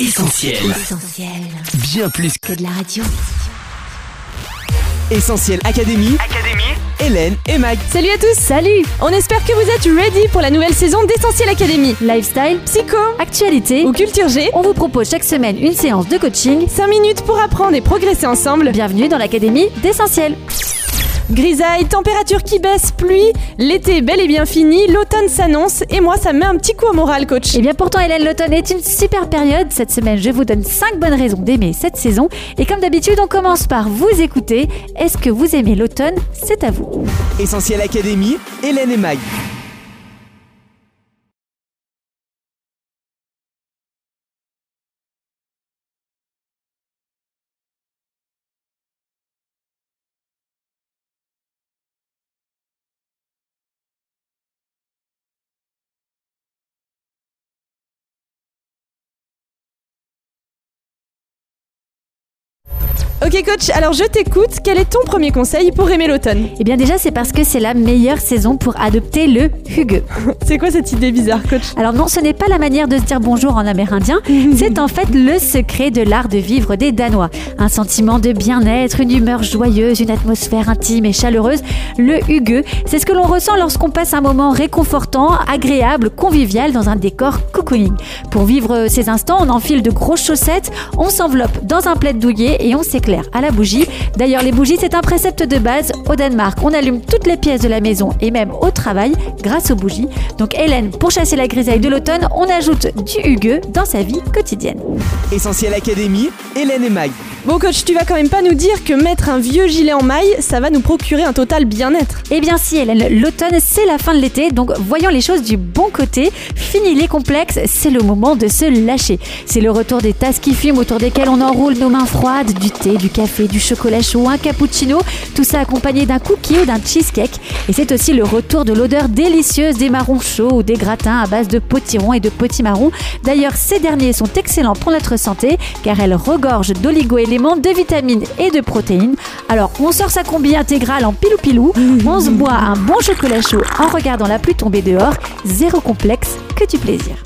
Essentiel. Essentiel. Bien plus Que de la radio. Essentiel Académie. Hélène et Mag. Salut à tous Salut On espère que vous êtes ready pour la nouvelle saison d'Essentiel Academy. Lifestyle, Psycho actualité. ou culture G, On vous propose chaque semaine une séance de coaching. 5 minutes pour apprendre et progresser ensemble. Bienvenue dans l'Académie d'Essentiel. Grisaille, température qui baisse, pluie, l'été est bel et bien fini, l'automne s'annonce et moi ça me met un petit coup au moral coach. Et bien pourtant Hélène, l'automne est une super période. Cette semaine, je vous donne 5 bonnes raisons d'aimer cette saison. Et comme d'habitude, on commence par vous écouter. Est-ce que vous aimez l'automne? C'est à vous. Essentiel Académie. Hélène et Mag. Ok coach, alors je t'écoute, quel est ton premier conseil pour aimer l'automne? Et bien déjà, c'est parce que c'est la meilleure saison pour adopter le Hugue. C'est quoi cette idée bizarre coach? Alors non, ce n'est pas la manière de se dire bonjour en amérindien, c'est en fait le secret de l'art de vivre des Danois. Un sentiment de bien-être, une humeur joyeuse, une atmosphère intime et chaleureuse. Le Hugue, c'est ce que l'on ressent lorsqu'on passe un moment réconfortant, agréable, convivial dans un décor cocooning. Pour vivre ces instants, on enfile de grosses chaussettes, on s'enveloppe dans un plaid douillet et on s'éclaire à la bougie. D'ailleurs, les bougies, c'est un précepte de base au Danemark. On allume toutes les pièces de la maison et même au travail grâce aux bougies. Donc Hélène, pour chasser la grisaille de l'automne, on ajoute du Hugue dans sa vie quotidienne. Essentiel Académie. Hélène et Mag. Bon coach, tu vas quand même pas nous dire que mettre un vieux gilet en maille, ça va nous procurer un total bien-être. Eh bien si Hélène, l'automne c'est la fin de l'été, donc voyons les choses du bon côté. Fini les complexes, c'est le moment de se lâcher. C'est le retour des tasses qui fument autour desquelles on enroule nos mains froides, du thé, du café, du chocolat chaud, un cappuccino, tout ça accompagné d'un cookie ou d'un cheesecake. Et c'est aussi le retour de l'odeur délicieuse des marrons chauds ou des gratins à base de potirons et de potimarrons. D'ailleurs, ces derniers sont excellents pour notre santé car elles regorgent d'oligo-éléments, de vitamines et de protéines. Alors, on sort sa combi intégrale en pilou-pilou, on se boit un bon chocolat chaud en regardant la pluie tomber dehors, zéro complexe, que du plaisir.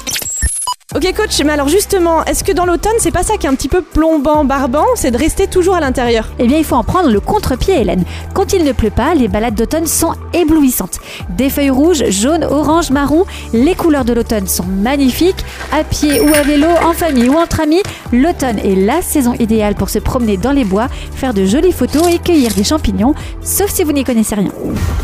Ok coach, mais alors justement, est-ce que dans l'automne, c'est pas ça qui est un petit peu plombant, barbant, c'est de rester toujours à l'intérieur? Eh bien, il faut en prendre le contre-pied, Hélène. Quand il ne pleut pas, les balades d'automne sont éblouissantes. Des feuilles rouges, jaunes, oranges, marron, les couleurs de l'automne sont magnifiques. À pied ou à vélo, en famille ou entre amis, l'automne est la saison idéale pour se promener dans les bois, faire de jolies photos et cueillir des champignons, sauf si vous n'y connaissez rien.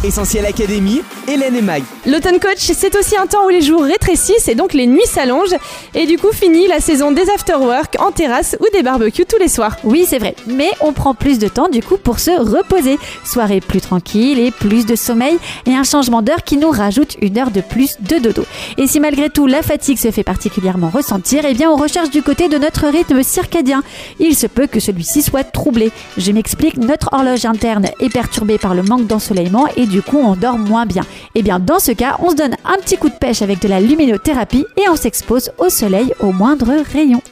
Essentiel Académie. Hélène et Mag. L'automne coach, c'est aussi un temps où les jours rétrécissent et donc les nuits s'allongent. Et du coup, fini la saison des after-work en terrasse ou des barbecues tous les soirs. Oui, c'est vrai, mais on prend plus de temps du coup pour se reposer. Soirée plus tranquille et plus de sommeil et un changement d'heure qui nous rajoute une heure de plus de dodo. Et si malgré tout la fatigue se fait particulièrement ressentir, eh bien on recherche du côté de notre rythme circadien. Il se peut que celui-ci soit troublé. Je m'explique, notre horloge interne est perturbée par le manque d'ensoleillement et du coup on dort moins bien. Eh bien dans ce cas, on se donne un petit coup de pêche avec de la luminothérapie et on s'expose au soleil au moindre rayon.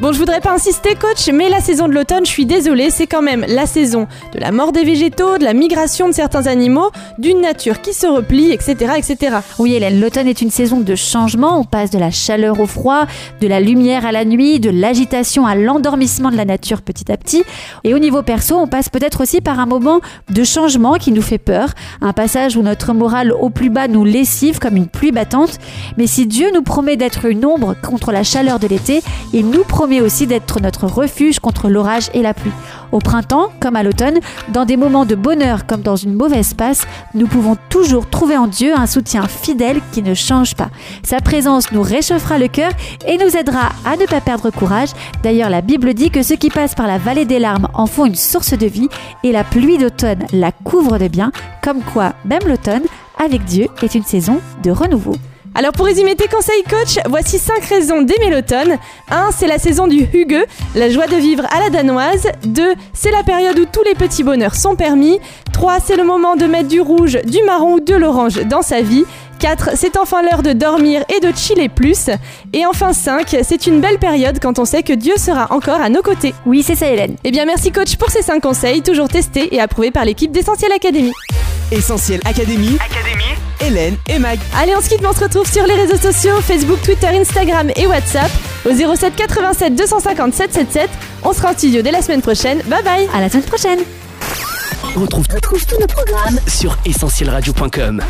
Bon, je voudrais pas insister, coach, mais la saison de l'automne, je suis désolée, c'est quand même la saison de la mort des végétaux, de la migration de certains animaux, d'une nature qui se replie, etc., etc. Oui Hélène, l'automne est une saison de changement, on passe de la chaleur au froid, de la lumière à la nuit, de l'agitation à l'endormissement de la nature petit à petit. Et au niveau perso, on passe peut-être aussi par un moment de changement qui nous fait peur, un passage où notre morale au plus bas nous lessive comme une pluie battante. Mais si Dieu nous promet d'être une ombre contre la chaleur de l'été, il nous promet aussi d'être notre refuge contre l'orage et la pluie. Au printemps, comme à l'automne, dans des moments de bonheur comme dans une mauvaise passe, nous pouvons toujours trouver en Dieu un soutien fidèle qui ne change pas. Sa présence nous réchauffera le cœur et nous aidera à ne pas perdre courage. D'ailleurs, la Bible dit que ceux qui passent par la vallée des larmes en font une source de vie et la pluie d'automne la couvre de bien, comme quoi même l'automne, avec Dieu, est une saison de renouveau. Alors pour résumer tes conseils coach, voici 5 raisons d'aimer l'automne. 1. C'est la saison du Hugue, la joie de vivre à la danoise. 2. C'est la période où tous les petits bonheurs sont permis. 3. C'est le moment de mettre du rouge, du marron ou de l'orange dans sa vie. 4. C'est enfin l'heure de dormir et de chiller plus. Et enfin 5. C'est une belle période quand on sait que Dieu sera encore à nos côtés. Oui, c'est ça Hélène. Eh bien merci coach pour ces 5 conseils, toujours testés et approuvés par l'équipe d'Essentiel Academy. Essentiel Académie. Académie Hélène et Mag. Allez, on se quitte, mais on se retrouve sur les réseaux sociaux Facebook, Twitter, Instagram et WhatsApp au 07 87 250 777. On sera en studio dès la semaine prochaine. Bye bye À la semaine prochaine Retrouve, retrouve tous nos programmes sur essentielradio.com.